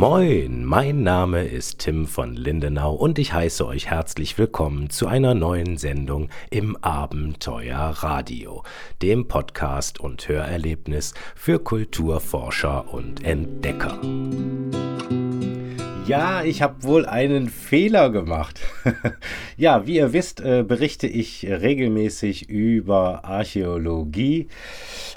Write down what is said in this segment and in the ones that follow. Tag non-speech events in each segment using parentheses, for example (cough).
Moin, mein Name ist Tim von Lindenau und ich heiße euch herzlich willkommen zu einer neuen Sendung im Abenteuer Radio, dem Podcast und Hörerlebnis für Kulturforscher und Entdecker. Ja, ich habe wohl einen Fehler gemacht. (laughs) ja, wie ihr wisst, äh, berichte ich regelmäßig über Archäologie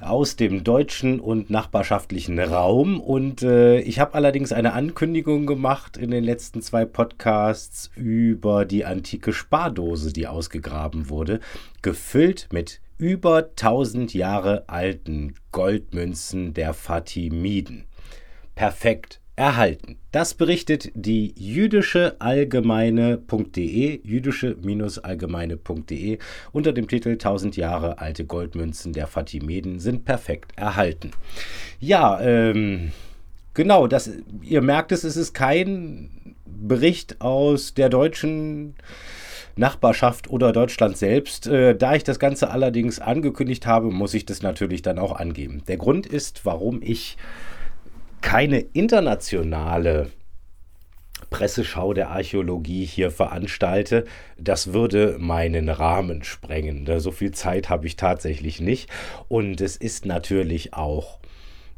aus dem deutschen und nachbarschaftlichen Raum. Und äh, ich habe allerdings eine Ankündigung gemacht in den letzten zwei Podcasts über die antike Spardose, die ausgegraben wurde, gefüllt mit über 1000 Jahre alten Goldmünzen der Fatimiden. Perfekt erhalten. Das berichtet die jüdische allgemeine.de, jüdische-allgemeine.de unter dem Titel 1000 Jahre alte Goldmünzen der Fatimeden sind perfekt erhalten. Ja, ähm, genau, das, ihr merkt es, es ist kein Bericht aus der deutschen Nachbarschaft oder Deutschland selbst. Äh, da ich das Ganze allerdings angekündigt habe, muss ich das natürlich dann auch angeben. Der Grund ist, warum ich keine internationale Presseschau der Archäologie hier veranstalte, das würde meinen Rahmen sprengen. So viel Zeit habe ich tatsächlich nicht. Und es ist natürlich auch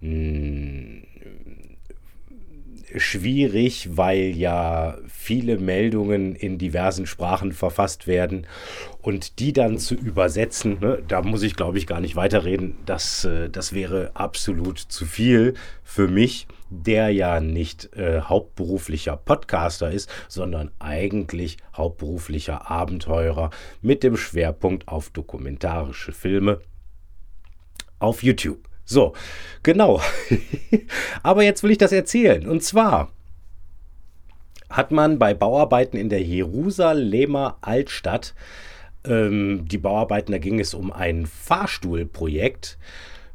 mh, hm, schwierig, weil ja viele Meldungen in diversen Sprachen verfasst werden und die dann zu übersetzen, ne, da muss ich glaube ich gar nicht weiterreden, das, äh, das wäre absolut zu viel für mich, der ja nicht äh, hauptberuflicher Podcaster ist, sondern eigentlich hauptberuflicher Abenteurer mit dem Schwerpunkt auf dokumentarische Filme auf YouTube. So, genau. (laughs) Aber jetzt will ich das erzählen. Und zwar hat man bei Bauarbeiten in der Jerusalemer Altstadt, ähm, die Bauarbeiten, da ging es um ein Fahrstuhlprojekt,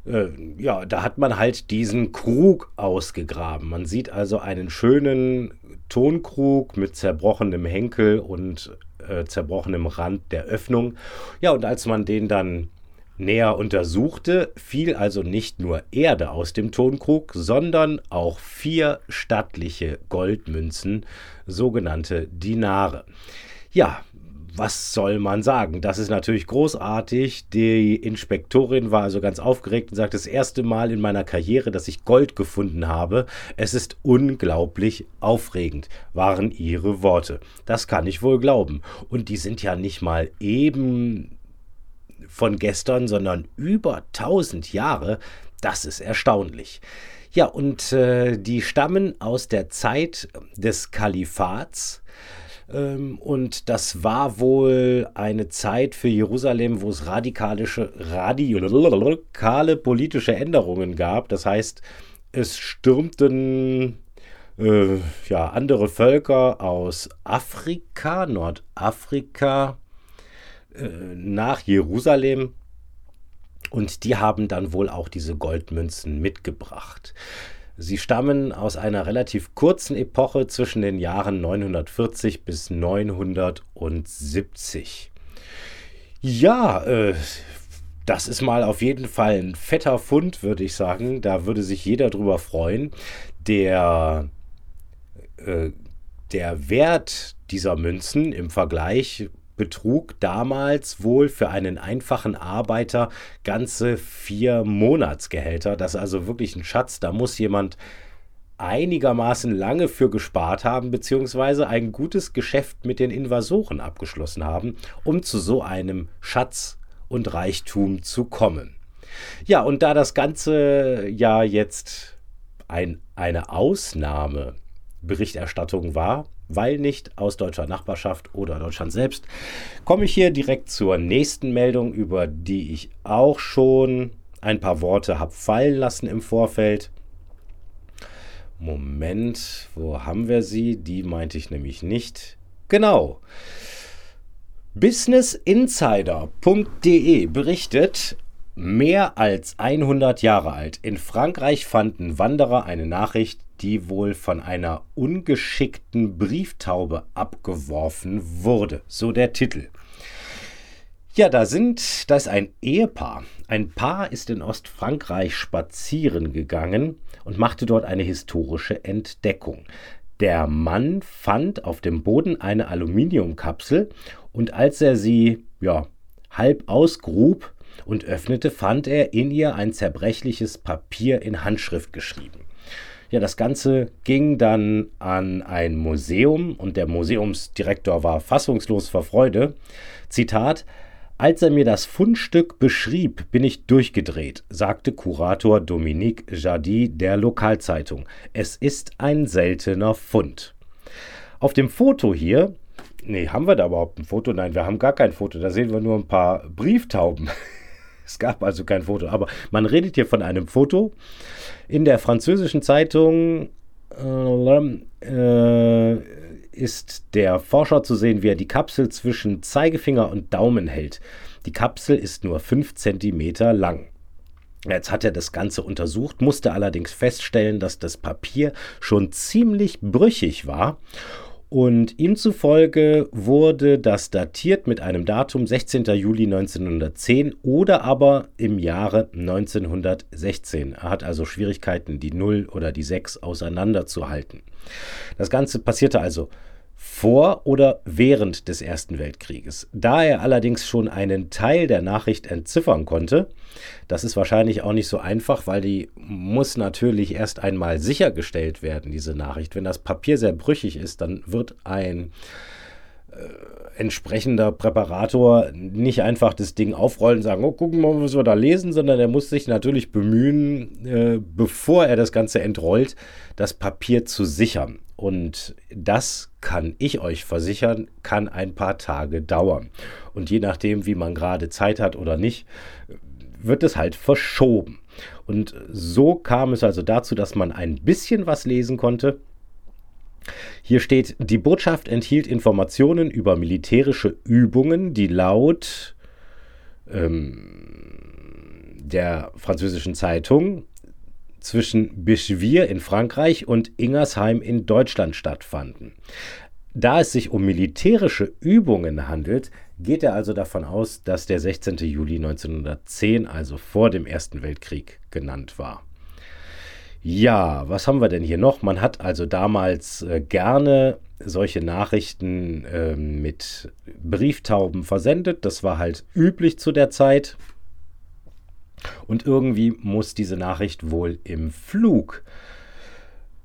äh, ja, da hat man halt diesen Krug ausgegraben. Man sieht also einen schönen Tonkrug mit zerbrochenem Henkel und äh, zerbrochenem Rand der Öffnung. Ja, und als man den dann näher untersuchte, fiel also nicht nur Erde aus dem Tonkrug, sondern auch vier stattliche Goldmünzen, sogenannte Dinare. Ja, was soll man sagen? Das ist natürlich großartig. Die Inspektorin war also ganz aufgeregt und sagt, das erste Mal in meiner Karriere, dass ich Gold gefunden habe. Es ist unglaublich aufregend, waren ihre Worte. Das kann ich wohl glauben. Und die sind ja nicht mal eben von gestern, sondern über 1000 Jahre. Das ist erstaunlich. Ja, und äh, die stammen aus der Zeit des Kalifats. Ähm, und das war wohl eine Zeit für Jerusalem, wo es radikalische, radikale politische Änderungen gab. Das heißt, es stürmten äh, ja, andere Völker aus Afrika, Nordafrika, nach Jerusalem. Und die haben dann wohl auch diese Goldmünzen mitgebracht. Sie stammen aus einer relativ kurzen Epoche zwischen den Jahren 940 bis 970. Ja, äh, das ist mal auf jeden Fall ein fetter Fund, würde ich sagen. Da würde sich jeder drüber freuen. Der, äh, der Wert dieser Münzen im Vergleich betrug damals wohl für einen einfachen Arbeiter ganze vier Monatsgehälter. Das ist also wirklich ein Schatz. Da muss jemand einigermaßen lange für gespart haben, beziehungsweise ein gutes Geschäft mit den Invasoren abgeschlossen haben, um zu so einem Schatz und Reichtum zu kommen. Ja, und da das Ganze ja jetzt ein, eine Ausnahmeberichterstattung war, weil nicht aus deutscher Nachbarschaft oder Deutschland selbst, komme ich hier direkt zur nächsten Meldung, über die ich auch schon ein paar Worte habe fallen lassen im Vorfeld. Moment, wo haben wir sie? Die meinte ich nämlich nicht. Genau. Businessinsider.de berichtet, mehr als 100 Jahre alt. In Frankreich fanden Wanderer eine Nachricht, die wohl von einer ungeschickten Brieftaube abgeworfen wurde. So der Titel. Ja, da sind, da ist ein Ehepaar. Ein Paar ist in Ostfrankreich spazieren gegangen und machte dort eine historische Entdeckung. Der Mann fand auf dem Boden eine Aluminiumkapsel und als er sie, ja, halb ausgrub und öffnete, fand er in ihr ein zerbrechliches Papier in Handschrift geschrieben. Ja, das Ganze ging dann an ein Museum und der Museumsdirektor war fassungslos vor Freude. Zitat: als er mir das Fundstück beschrieb, bin ich durchgedreht, sagte Kurator Dominique Jardy der Lokalzeitung. Es ist ein seltener Fund. Auf dem Foto hier, nee, haben wir da überhaupt ein Foto? Nein, wir haben gar kein Foto. Da sehen wir nur ein paar Brieftauben. Es gab also kein Foto, aber man redet hier von einem Foto. In der französischen Zeitung äh, ist der Forscher zu sehen, wie er die Kapsel zwischen Zeigefinger und Daumen hält. Die Kapsel ist nur 5 cm lang. Jetzt hat er das Ganze untersucht, musste allerdings feststellen, dass das Papier schon ziemlich brüchig war und ihm zufolge wurde das datiert mit einem Datum 16. Juli 1910 oder aber im Jahre 1916. Er hat also Schwierigkeiten, die 0 oder die 6 auseinanderzuhalten. Das Ganze passierte also vor oder während des Ersten Weltkrieges. Da er allerdings schon einen Teil der Nachricht entziffern konnte, das ist wahrscheinlich auch nicht so einfach, weil die muss natürlich erst einmal sichergestellt werden, diese Nachricht. Wenn das Papier sehr brüchig ist, dann wird ein äh, entsprechender Präparator nicht einfach das Ding aufrollen und sagen, oh, gucken wir mal, was wir da lesen, sondern er muss sich natürlich bemühen, äh, bevor er das Ganze entrollt, das Papier zu sichern. Und das kann ich euch versichern, kann ein paar Tage dauern. Und je nachdem, wie man gerade Zeit hat oder nicht, wird es halt verschoben. Und so kam es also dazu, dass man ein bisschen was lesen konnte. Hier steht, die Botschaft enthielt Informationen über militärische Übungen, die laut ähm, der französischen Zeitung zwischen Bischwir in Frankreich und Ingersheim in Deutschland stattfanden. Da es sich um militärische Übungen handelt, geht er also davon aus, dass der 16. Juli 1910, also vor dem Ersten Weltkrieg, genannt war. Ja, was haben wir denn hier noch? Man hat also damals äh, gerne solche Nachrichten äh, mit Brieftauben versendet. Das war halt üblich zu der Zeit. Und irgendwie muss diese Nachricht wohl im Flug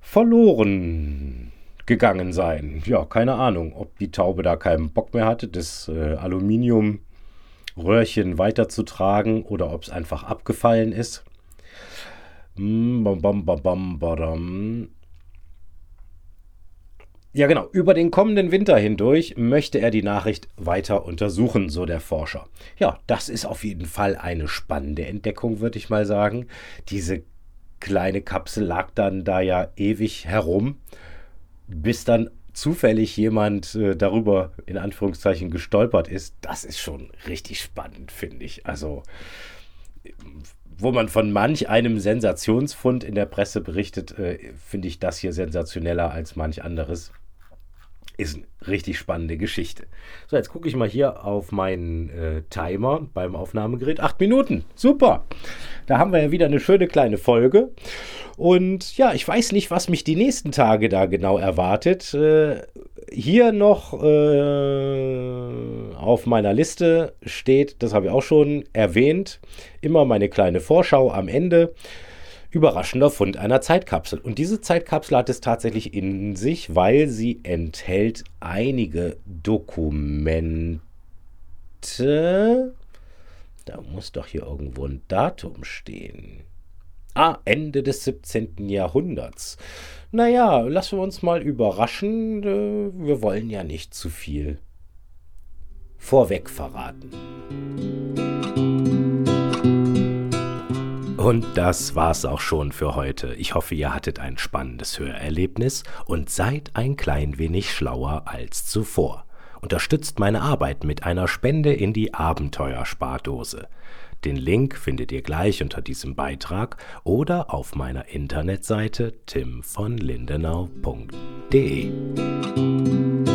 verloren gegangen sein. Ja, keine Ahnung, ob die Taube da keinen Bock mehr hatte, das äh, Aluminiumröhrchen weiterzutragen oder ob es einfach abgefallen ist. Ja, genau. Über den kommenden Winter hindurch möchte er die Nachricht weiter untersuchen, so der Forscher. Ja, das ist auf jeden Fall eine spannende Entdeckung, würde ich mal sagen. Diese kleine Kapsel lag dann da ja ewig herum, bis dann zufällig jemand äh, darüber in Anführungszeichen gestolpert ist. Das ist schon richtig spannend, finde ich. Also wo man von manch einem Sensationsfund in der Presse berichtet, äh, finde ich das hier sensationeller als manch anderes. Ist eine richtig spannende Geschichte. So, jetzt gucke ich mal hier auf meinen äh, Timer beim Aufnahmegerät. Acht Minuten. Super. Da haben wir ja wieder eine schöne kleine Folge. Und ja, ich weiß nicht, was mich die nächsten Tage da genau erwartet. Äh, hier noch äh, auf meiner Liste steht, das habe ich auch schon erwähnt, immer meine kleine Vorschau am Ende überraschender Fund einer Zeitkapsel. Und diese Zeitkapsel hat es tatsächlich in sich, weil sie enthält einige Dokumente. Da muss doch hier irgendwo ein Datum stehen. Ah, Ende des 17. Jahrhunderts. Naja, lassen wir uns mal überraschen. Äh, wir wollen ja nicht zu viel vorweg verraten. Und das war's auch schon für heute. Ich hoffe, ihr hattet ein spannendes Hörerlebnis und seid ein klein wenig schlauer als zuvor. Unterstützt meine Arbeit mit einer Spende in die Abenteuerspardose. Den Link findet ihr gleich unter diesem Beitrag oder auf meiner Internetseite timvonlindenau.de.